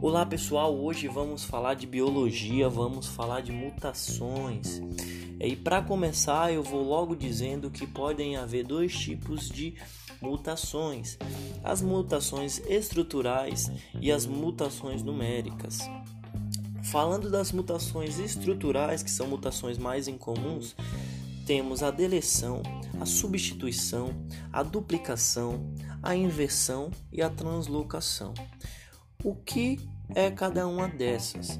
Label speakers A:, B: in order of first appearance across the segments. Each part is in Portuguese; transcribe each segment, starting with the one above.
A: Olá pessoal, hoje vamos falar de biologia, vamos falar de mutações. E para começar, eu vou logo dizendo que podem haver dois tipos de mutações: as mutações estruturais e as mutações numéricas. Falando das mutações estruturais, que são mutações mais incomuns, temos a deleção, a substituição, a duplicação, a inversão e a translocação. O que é cada uma dessas?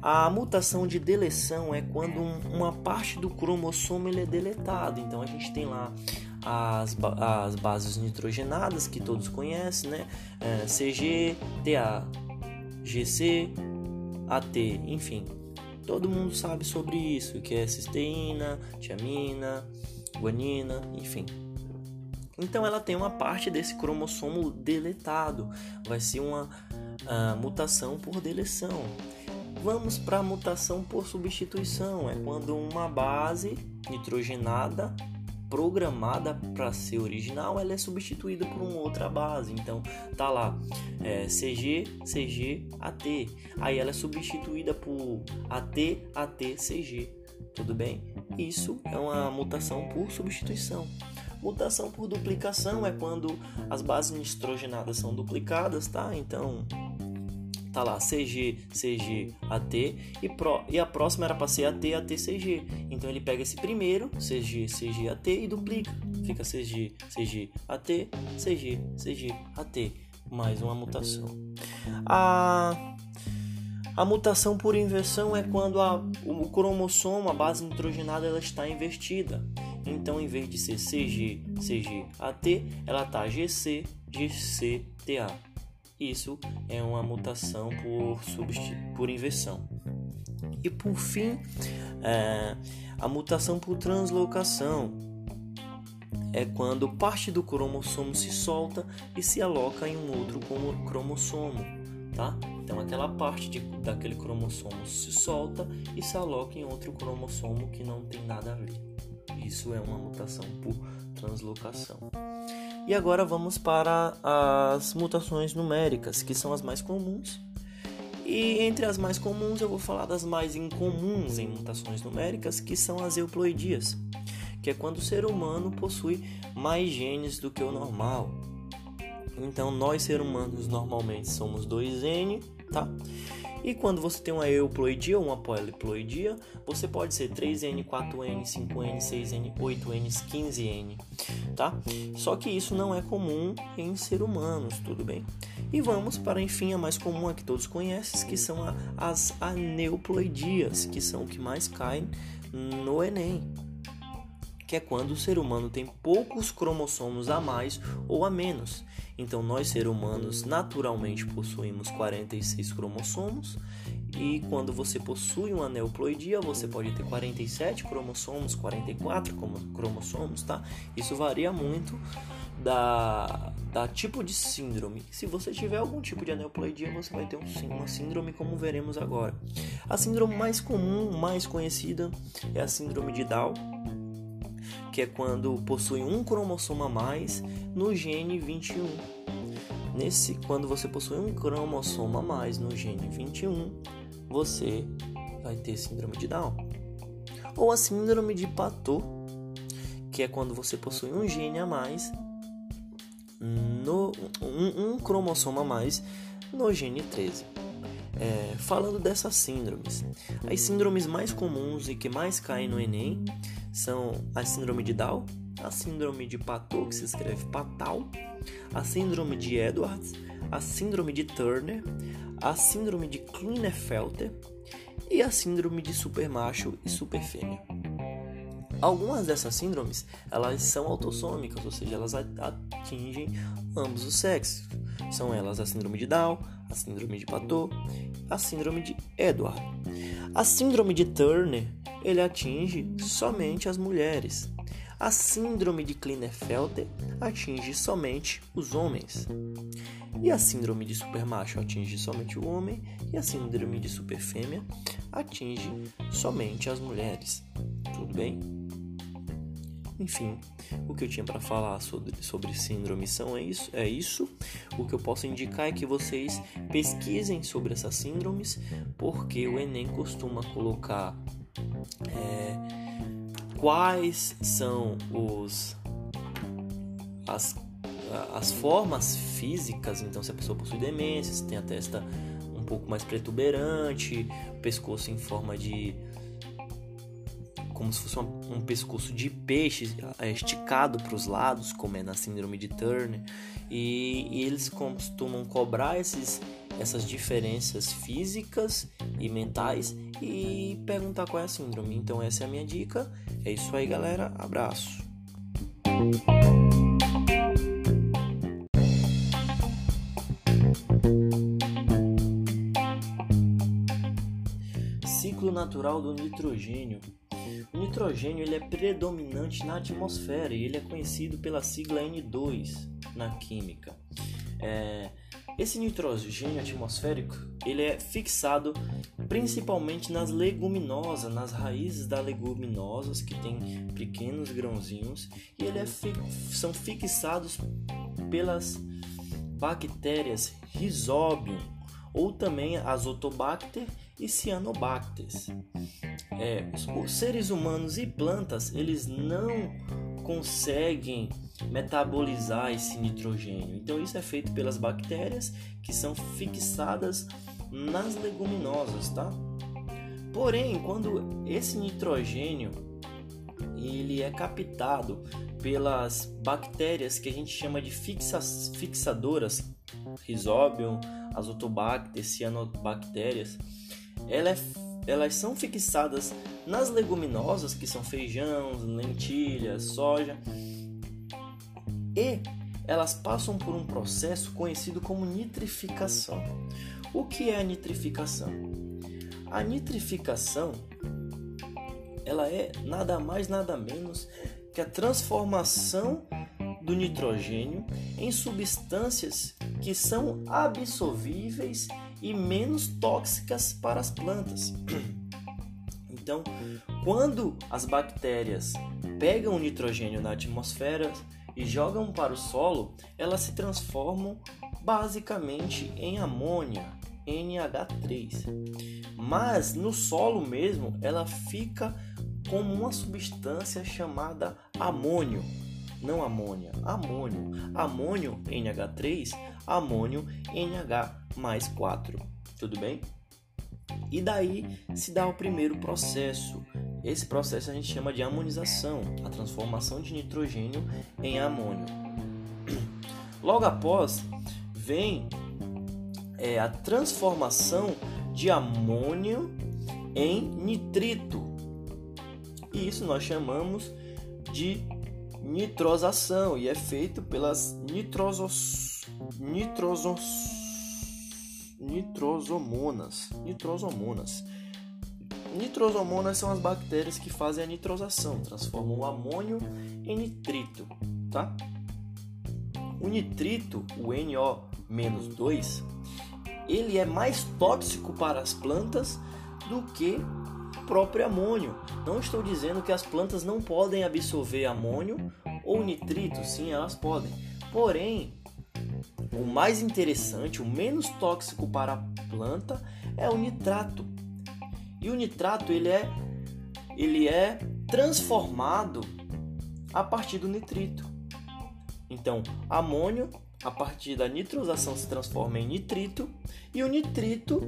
A: A mutação de deleção é quando uma parte do cromossomo ele é deletado. Então a gente tem lá as, as bases nitrogenadas que todos conhecem, né? É, CG, TA, GC, AT, enfim. Todo mundo sabe sobre isso, que é cisteína, tiamina, guanina, enfim. Então ela tem uma parte desse cromossomo deletado, vai ser uma uh, mutação por deleção. Vamos para a mutação por substituição, é quando uma base nitrogenada programada para ser original, ela é substituída por uma outra base. Então tá lá é, CG, CG, AT. Aí ela é substituída por AT, AT, CG. Tudo bem? Isso é uma mutação por substituição. Mutação por duplicação é quando as bases nitrogenadas são duplicadas, tá? Então tá lá CG, CG, AT e, pro, e a próxima era para ser AT, AT, CG. Então ele pega esse primeiro, CG, CG, AT e duplica. Fica CG, CG, AT, CG, CG, AT. Mais uma mutação. A, a mutação por inversão é quando a, o cromossomo, a base nitrogenada, ela está invertida. Então, em vez de ser CG, CG, AT, ela tá GC, GC, TA. Isso é uma mutação por, por inversão. E por fim, é, a mutação por translocação é quando parte do cromossomo se solta e se aloca em um outro cromossomo, tá? Então aquela parte de, daquele cromossomo se solta e se aloca em outro cromossomo que não tem nada a ver. Isso é uma mutação por translocação. E agora vamos para as mutações numéricas, que são as mais comuns. E entre as mais comuns eu vou falar das mais incomuns em mutações numéricas, que são as euploidias, que é quando o ser humano possui mais genes do que o normal. Então nós seres humanos normalmente somos 2N, tá? E quando você tem uma euploidia ou uma poliploidia, você pode ser 3N, 4N, 5N, 6N, 8N, 15N, tá? Só que isso não é comum em seres humanos, tudo bem? E vamos para, enfim, a mais comum a que todos conhecem, que são a, as aneuploidias, que são o que mais caem no Enem, que é quando o ser humano tem poucos cromossomos a mais ou a menos. Então, nós seres humanos naturalmente possuímos 46 cromossomos, e quando você possui uma neoploidia, você pode ter 47 cromossomos, 44 cromossomos, tá? Isso varia muito da, da tipo de síndrome. Se você tiver algum tipo de aneuploidia, você vai ter um, uma síndrome como veremos agora. A síndrome mais comum, mais conhecida, é a síndrome de Down que é quando possui um cromossomo a mais no gene 21. Nesse, quando você possui um cromossomo a mais no gene 21, você vai ter síndrome de Down. Ou a síndrome de Patot, que é quando você possui um gene a mais no um, um cromossomo a mais no gene 13. É, falando dessas síndromes, as síndromes mais comuns e que mais caem no Enem são a síndrome de Down, a síndrome de Patot, que se escreve Patal, a síndrome de Edwards, a síndrome de Turner, a síndrome de Klinefelter e a síndrome de supermacho e superfêmea. Algumas dessas síndromes, elas são autossômicas, ou seja, elas atingem ambos os sexos. São elas a síndrome de Down, a síndrome de Patot, a síndrome de Edward. A síndrome de Turner, ele atinge somente as mulheres. A síndrome de Klinefelter atinge somente os homens. E a síndrome de supermacho atinge somente o homem, e a síndrome de superfêmea atinge somente as mulheres. Tudo bem? Enfim, o que eu tinha para falar sobre, sobre síndrome são é isso, é isso. O que eu posso indicar é que vocês pesquisem sobre essas síndromes, porque o Enem costuma colocar é, quais são os as, as formas físicas. Então, se a pessoa possui demência, se tem a testa um pouco mais protuberante, o pescoço em forma de como se fosse um, pescoço de peixe é, esticado para os lados, como é na síndrome de Turner, e, e eles costumam cobrar esses, essas diferenças físicas e mentais e perguntar qual é a síndrome. Então essa é a minha dica. É isso aí, galera. Abraço. Ciclo natural do nitrogênio. O nitrogênio ele é predominante na atmosfera e ele é conhecido pela sigla N2 na química. É, esse nitrogênio atmosférico ele é fixado principalmente nas leguminosas, nas raízes das leguminosas que tem pequenos grãozinhos e ele é fi são fixados pelas bactérias Rhizobium ou também Azotobacter e Cyanobacter. É, os seres humanos e plantas eles não conseguem metabolizar esse nitrogênio. Então isso é feito pelas bactérias que são fixadas nas leguminosas, tá? Porém, quando esse nitrogênio ele é captado pelas bactérias que a gente chama de fixa, fixadoras, Rhizobium, Azotobacter, Cyanobactérias, ela é, elas são fixadas nas leguminosas, que são feijão, lentilha, soja, e elas passam por um processo conhecido como nitrificação. O que é a nitrificação? A nitrificação ela é nada mais nada menos que a transformação do nitrogênio em substâncias que são absorvíveis e menos tóxicas para as plantas. Então, quando as bactérias pegam o nitrogênio na atmosfera e jogam para o solo, elas se transformam basicamente em amônia, NH3. Mas no solo mesmo, ela fica como uma substância chamada amônio, não amônia, amônio. Amônio NH3, amônio NH mais 4. Tudo bem? E daí se dá o primeiro processo. Esse processo a gente chama de amonização, a transformação de nitrogênio em amônio. Logo após vem é, a transformação de amônio em nitrito. E isso nós chamamos de nitrosação e é feito pelas nitrosos, nitrosos, nitrosomonas. Nitrosomonas. Nitrosomonas são as bactérias que fazem a nitrosação, transformam o amônio em nitrito, tá? O nitrito, o NO-2, ele é mais tóxico para as plantas do que próprio amônio. Não estou dizendo que as plantas não podem absorver amônio ou nitrito, sim, elas podem. Porém, o mais interessante, o menos tóxico para a planta é o nitrato. E o nitrato ele é ele é transformado a partir do nitrito. Então, amônio a partir da nitrosação se transforma em nitrito e o nitrito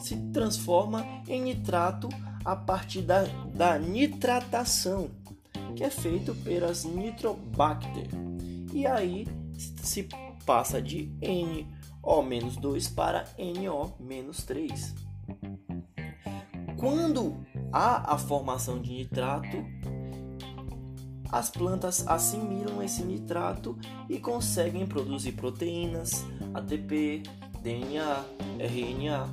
A: se transforma em nitrato a partir da, da nitratação, que é feito pelas nitrobacter. E aí se passa de NO-2 para NO-3. Quando há a formação de nitrato, as plantas assimilam esse nitrato e conseguem produzir proteínas, ATP, DNA, RNA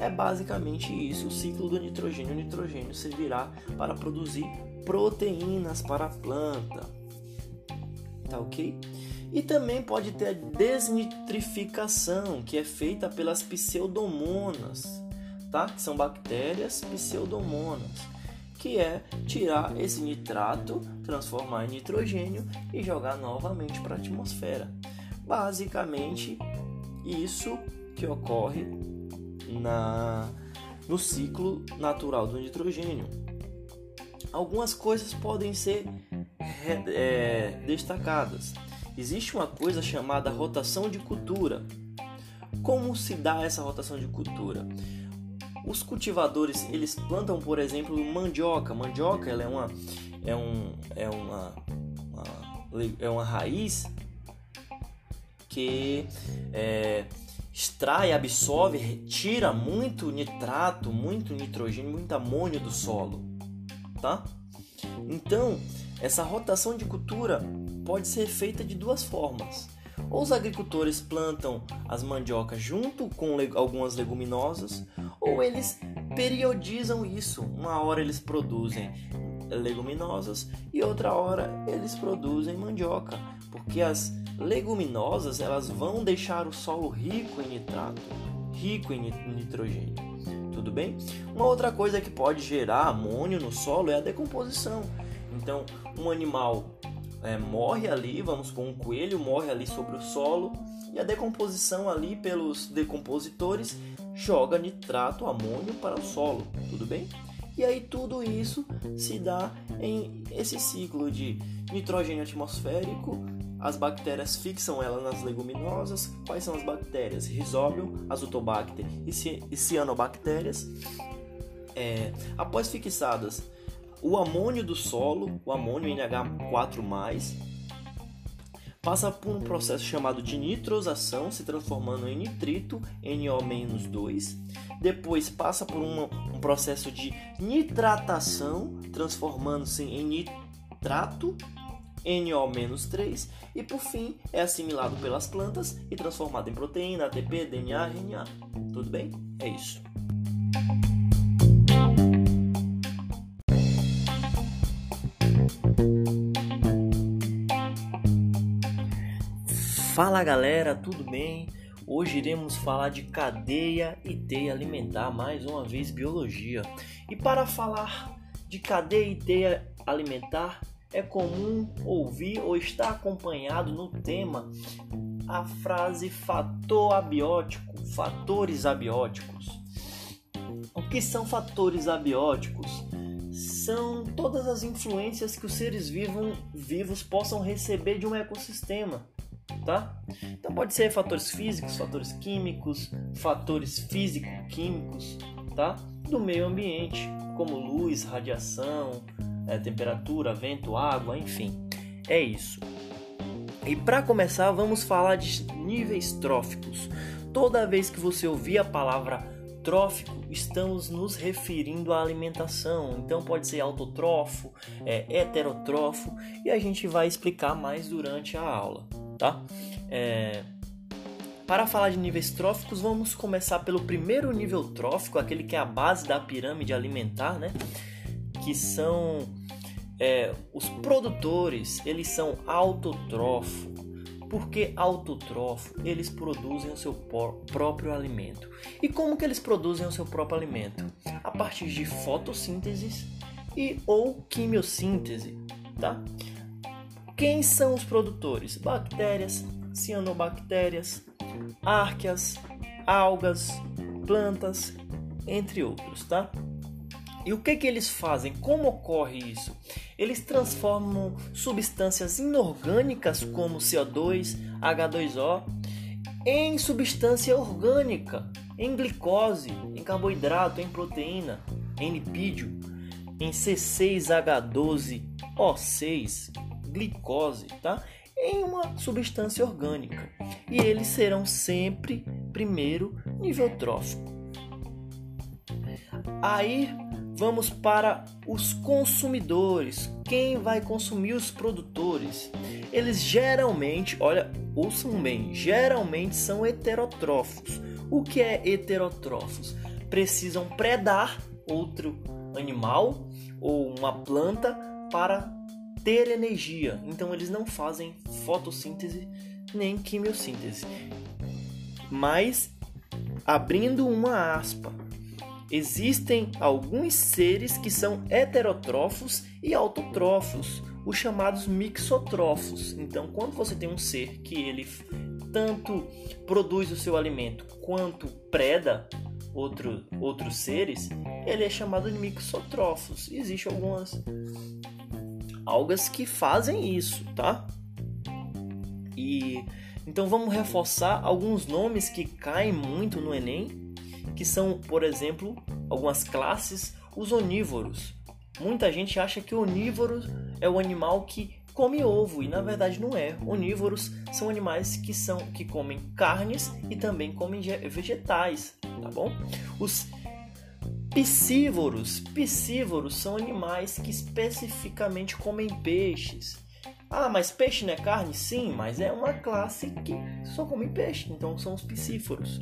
A: é basicamente isso, o ciclo do nitrogênio. O nitrogênio servirá para produzir proteínas para a planta. Tá ok? E também pode ter a desnitrificação, que é feita pelas pseudomonas, tá? Que são bactérias pseudomonas, que é tirar esse nitrato, transformar em nitrogênio e jogar novamente para a atmosfera. Basicamente, isso que ocorre na, no ciclo natural do nitrogênio. Algumas coisas podem ser é, destacadas. Existe uma coisa chamada rotação de cultura. Como se dá essa rotação de cultura? Os cultivadores eles plantam, por exemplo, mandioca. Mandioca ela é uma é um é uma, uma é uma raiz que é, extrai, absorve, retira muito nitrato, muito nitrogênio, muito amônio do solo, tá? Então, essa rotação de cultura pode ser feita de duas formas. Ou os agricultores plantam as mandiocas junto com algumas leguminosas, ou eles periodizam isso. Uma hora eles produzem leguminosas e outra hora eles produzem mandioca, porque as leguminosas elas vão deixar o solo rico em nitrato, rico em nitrogênio. Tudo bem? Uma outra coisa que pode gerar amônio no solo é a decomposição. Então, um animal é, morre ali, vamos com um coelho morre ali sobre o solo e a decomposição ali pelos decompositores joga nitrato, amônio para o solo. Tudo bem? E aí tudo isso se dá em esse ciclo de nitrogênio atmosférico, as bactérias fixam ela nas leguminosas. Quais são as bactérias? Rhizobium, Azotobacter e cianobactérias. É, após fixadas, o amônio do solo, o amônio NH4+, passa por um processo chamado de nitrosação, se transformando em nitrito, NO-2. Depois passa por uma, um processo de nitratação, transformando-se em nitrato, NO-3. E por fim é assimilado pelas plantas e transformado em proteína, ATP, DNA, RNA. Tudo bem? É isso. Fala galera, tudo bem? Hoje iremos falar de cadeia e teia alimentar, mais uma vez biologia. E para falar de cadeia e teia alimentar, é comum ouvir ou estar acompanhado no tema a frase fator abiótico, fatores abióticos. O que são fatores abióticos? São todas as influências que os seres vivos, vivos possam receber de um ecossistema tá? Então pode ser fatores físicos, fatores químicos, fatores físico-químicos, tá? Do meio ambiente, como luz, radiação, é, temperatura, vento, água, enfim. É isso. E para começar, vamos falar de níveis tróficos. Toda vez que você ouvir a palavra trófico, estamos nos referindo à alimentação. Então pode ser autotrófo, é, heterotrófo, e a gente vai explicar mais durante a aula tá? É... Para falar de níveis tróficos, vamos começar pelo primeiro nível trófico, aquele que é a base da pirâmide alimentar, né? Que são é, os produtores, eles são autotrófo. Por que autotrófo? Eles produzem o seu próprio alimento. E como que eles produzem o seu próprio alimento? A partir de fotossíntese e ou quimiossíntese, tá? Quem são os produtores? Bactérias, cianobactérias, árqueas, algas, plantas, entre outros, tá? E o que que eles fazem? Como ocorre isso? Eles transformam substâncias inorgânicas como CO2, H2O em substância orgânica, em glicose, em carboidrato, em proteína, em lipídio, em C6H12O6, glicose, tá? Em uma substância orgânica. E eles serão sempre primeiro nível trófico. Aí vamos para os consumidores. Quem vai consumir os produtores? Eles geralmente, olha, ouçam bem, geralmente são heterotróficos. O que é heterotróficos? Precisam predar outro animal ou uma planta para ter energia. Então eles não fazem fotossíntese nem quimiossíntese. Mas abrindo uma aspa, existem alguns seres que são heterótrofos e autotrófos, os chamados mixotrofos. Então, quando você tem um ser que ele tanto produz o seu alimento quanto preda outro, outros seres, ele é chamado de mixotrofos. Existem algumas algas que fazem isso, tá? E então vamos reforçar alguns nomes que caem muito no Enem, que são, por exemplo, algumas classes, os onívoros. Muita gente acha que onívoro é o animal que come ovo e na verdade não é. Onívoros são animais que são que comem carnes e também comem vegetais, tá bom? Os piscívoros, piscívoros são animais que especificamente comem peixes. Ah, mas peixe não é carne? Sim, mas é uma classe que só come peixe, então são os piscíforos.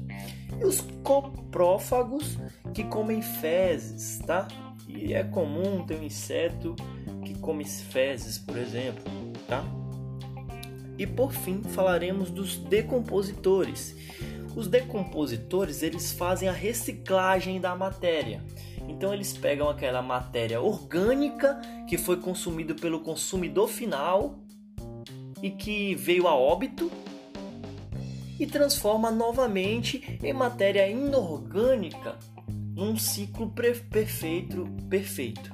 A: E os coprófagos que comem fezes, tá? E é comum ter um inseto que come fezes, por exemplo, tá? E por fim, falaremos dos decompositores. Os decompositores, eles fazem a reciclagem da matéria. Então eles pegam aquela matéria orgânica que foi consumida pelo consumidor final e que veio a óbito e transforma novamente em matéria inorgânica num ciclo perfeito, perfeito.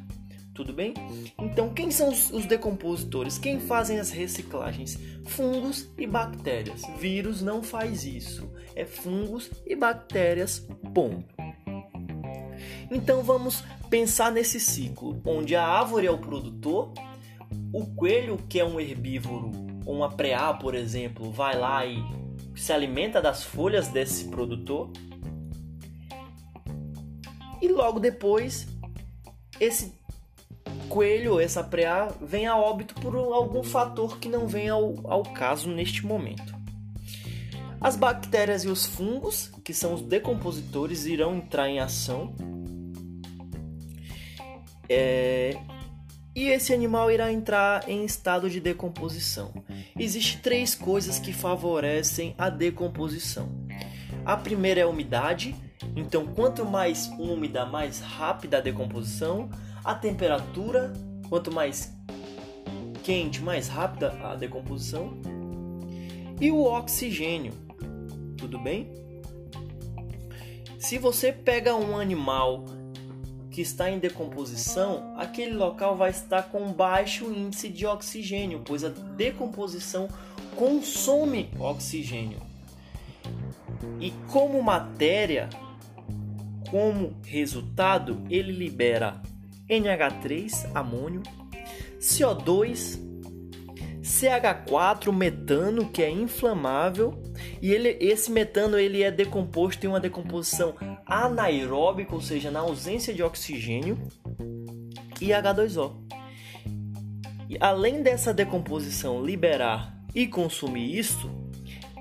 A: Tudo bem? Então, quem são os decompositores? Quem fazem as reciclagens? Fungos e bactérias. Vírus não faz isso. É fungos e bactérias. Ponto. Então vamos pensar nesse ciclo, onde a árvore é o produtor, o coelho, que é um herbívoro, ou uma preá, por exemplo, vai lá e se alimenta das folhas desse produtor. E logo depois, esse coelho, essa preá, vem a óbito por algum fator que não vem ao, ao caso neste momento. As bactérias e os fungos, que são os decompositores, irão entrar em ação é, e esse animal irá entrar em estado de decomposição. Existem três coisas que favorecem a decomposição. A primeira é a umidade, então quanto mais úmida, mais rápida a decomposição. A temperatura, quanto mais quente, mais rápida a decomposição. E o oxigênio, tudo bem? Se você pega um animal que está em decomposição, aquele local vai estar com baixo índice de oxigênio, pois a decomposição consome oxigênio. E como matéria, como resultado, ele libera NH3, amônio, CO2, CH4, metano, que é inflamável, e ele, esse metano ele é decomposto em uma decomposição anaeróbica, ou seja, na ausência de oxigênio, e H2O. E além dessa decomposição liberar e consumir isso,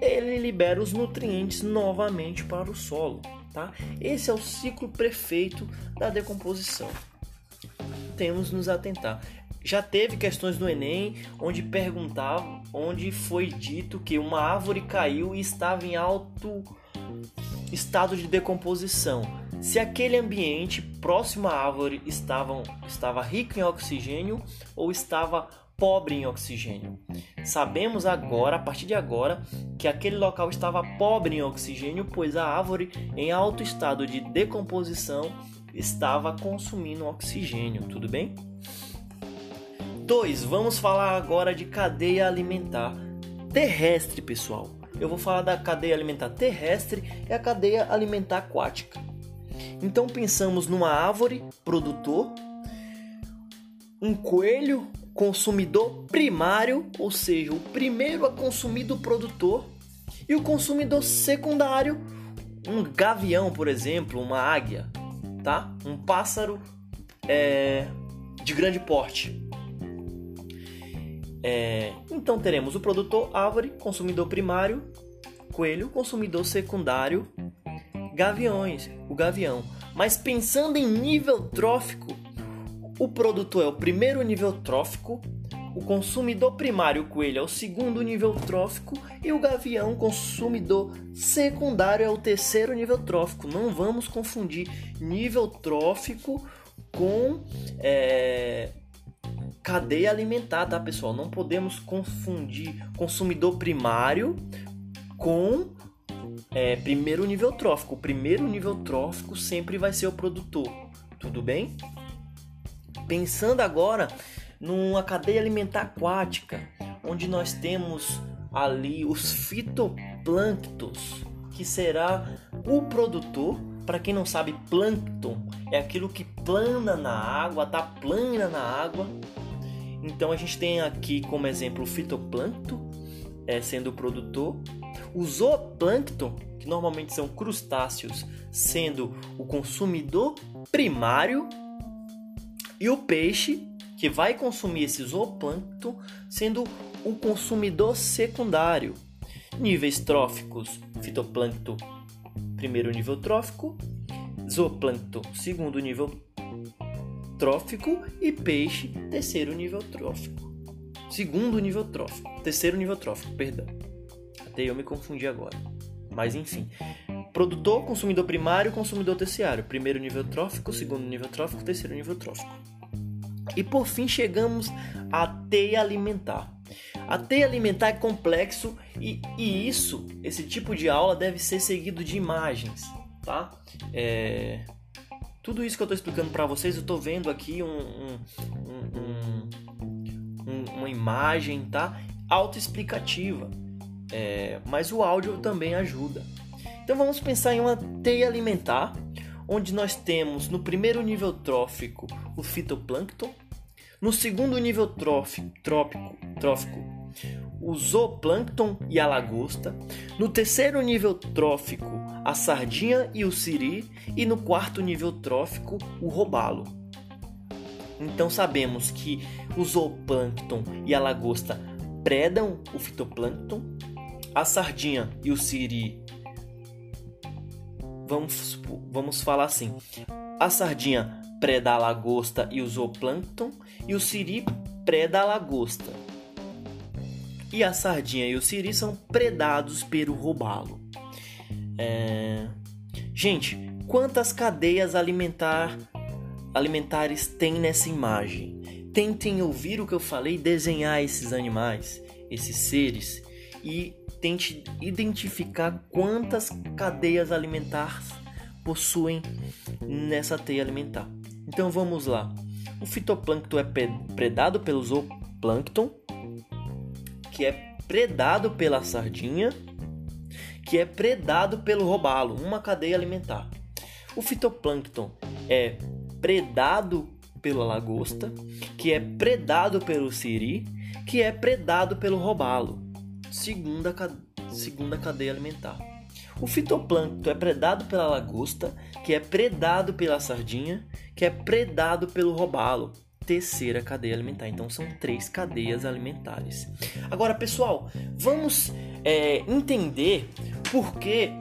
A: ele libera os nutrientes novamente para o solo. Tá? Esse é o ciclo perfeito da decomposição. Temos nos atentar. Já teve questões no Enem onde perguntavam, onde foi dito que uma árvore caiu e estava em alto estado de decomposição. Se aquele ambiente próximo à árvore estava, estava rico em oxigênio ou estava pobre em oxigênio. Sabemos agora, a partir de agora, que aquele local estava pobre em oxigênio, pois a árvore em alto estado de decomposição estava consumindo oxigênio, tudo bem? 2. Vamos falar agora de cadeia alimentar terrestre, pessoal. Eu vou falar da cadeia alimentar terrestre e a cadeia alimentar aquática. Então pensamos numa árvore produtor, um coelho consumidor primário, ou seja, o primeiro a consumir do produtor, e o consumidor secundário, um gavião, por exemplo, uma águia, tá? Um pássaro é, de grande porte. É, então teremos o produtor árvore, consumidor primário, coelho, consumidor secundário, gaviões, o gavião. Mas pensando em nível trófico, o produtor é o primeiro nível trófico, o consumidor primário, o coelho, é o segundo nível trófico e o gavião, consumidor secundário, é o terceiro nível trófico. Não vamos confundir nível trófico com é, cadeia alimentar, tá, pessoal? Não podemos confundir consumidor primário com é, primeiro nível trófico. O primeiro nível trófico sempre vai ser o produtor, tudo bem? Pensando agora numa cadeia alimentar aquática, onde nós temos ali os fitoplânctons, que será o produtor. Para quem não sabe, plâncton é aquilo que plana na água, tá plana na água. Então a gente tem aqui como exemplo o fitoplâncton, é, sendo o produtor, o zooplâncton, que normalmente são crustáceos, sendo o consumidor primário, e o peixe, que vai consumir esse zooplâncton, sendo o consumidor secundário. Níveis tróficos: fitoplâncton, primeiro nível trófico, zooplâncton, segundo nível trófico e peixe, terceiro nível trófico. Segundo nível trófico, terceiro nível trófico, perdão. Até eu me confundi agora. Mas enfim. Produtor, consumidor primário, consumidor terciário. Primeiro nível trófico, segundo nível trófico, terceiro nível trófico. E por fim chegamos à teia alimentar. A teia alimentar é complexo e, e isso, esse tipo de aula deve ser seguido de imagens, tá? É, tudo isso que eu estou explicando para vocês, eu estou vendo aqui um, um, um, uma imagem, tá? Autoexplicativa, é, mas o áudio também ajuda. Então vamos pensar em uma teia alimentar, onde nós temos no primeiro nível trófico o fitoplâncton, no segundo nível trófico, trófico o zooplâncton e a lagosta, no terceiro nível trófico a sardinha e o siri e no quarto nível trófico o robalo. Então sabemos que o zooplâncton e a lagosta predam o fitoplâncton, a sardinha e o siri vamos vamos falar assim. A sardinha preda a lagosta e o zooplâncton e o siri preda a lagosta. E a sardinha e o siri são predados pelo robalo. É... Gente, quantas cadeias alimentar, alimentares tem nessa imagem? Tentem ouvir o que eu falei, desenhar esses animais, esses seres e tente identificar quantas cadeias alimentares possuem nessa teia alimentar. Então vamos lá. O fitoplâncton é predado pelo zooplâncton, que é predado pela sardinha que é predado pelo robalo, uma cadeia alimentar. O fitoplâncton é predado pela lagosta, que é predado pelo siri, que é predado pelo robalo, segunda, segunda cadeia alimentar. O fitoplâncton é predado pela lagosta, que é predado pela sardinha, que é predado pelo robalo, terceira cadeia alimentar. Então são três cadeias alimentares. Agora, pessoal, vamos é, entender por que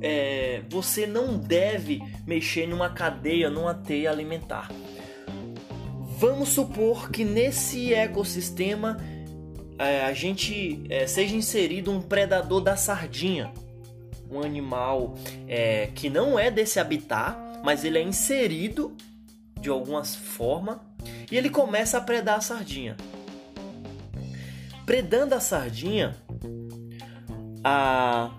A: é, você não deve mexer numa cadeia, numa teia alimentar. Vamos supor que nesse ecossistema é, a gente é, seja inserido um predador da sardinha, um animal é, que não é desse habitat, mas ele é inserido de alguma forma e ele começa a predar a sardinha. Predando a sardinha, a,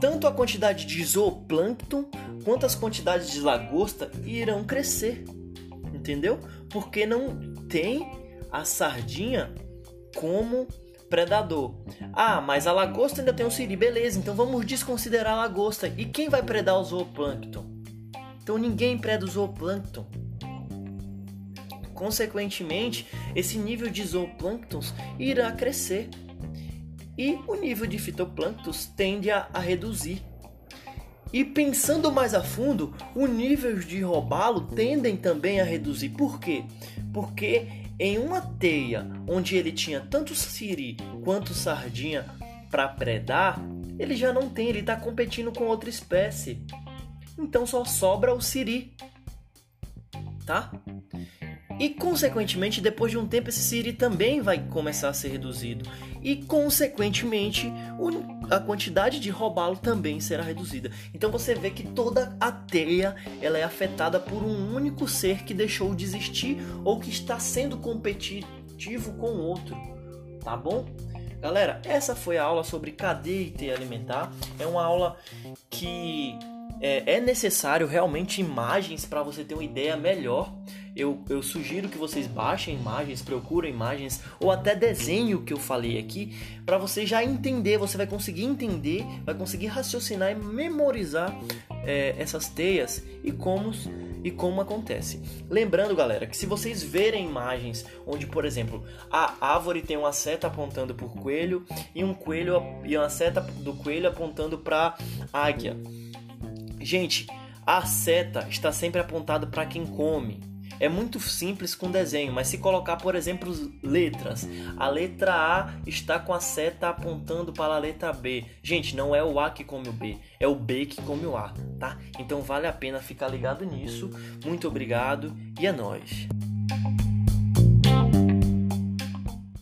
A: tanto a quantidade de zooplâncton quanto as quantidades de lagosta irão crescer, entendeu? Porque não tem a sardinha como predador. Ah, mas a lagosta ainda tem um siri, beleza, então vamos desconsiderar a lagosta. E quem vai predar o zooplâncton? Então ninguém preda o zooplâncton. Consequentemente, esse nível de zooplânctons irá crescer e o nível de fitoplânctons tende a, a reduzir. E pensando mais a fundo, o nível de robalo tendem também a reduzir. Por quê? Porque em uma teia onde ele tinha tanto siri quanto sardinha para predar, ele já não tem, ele está competindo com outra espécie. Então só sobra o siri, tá? E consequentemente, depois de um tempo, esse Siri também vai começar a ser reduzido. E consequentemente, a quantidade de robalo também será reduzida. Então você vê que toda a teia ela é afetada por um único ser que deixou de existir ou que está sendo competitivo com outro. Tá bom? Galera, essa foi a aula sobre cadeia e teia alimentar. É uma aula que é, é necessário realmente imagens para você ter uma ideia melhor. Eu, eu, sugiro que vocês baixem imagens, procurem imagens ou até desenho que eu falei aqui para você já entender. Você vai conseguir entender, vai conseguir raciocinar e memorizar é, essas teias e como e como acontece. Lembrando, galera, que se vocês verem imagens onde, por exemplo, a árvore tem uma seta apontando para o coelho e um coelho e uma seta do coelho apontando para águia Gente, a seta está sempre apontada para quem come. É muito simples com desenho, mas se colocar, por exemplo, letras, a letra A está com a seta apontando para a letra B. Gente, não é o A que come o B, é o B que come o A, tá? Então vale a pena ficar ligado nisso. Muito obrigado e é nóis.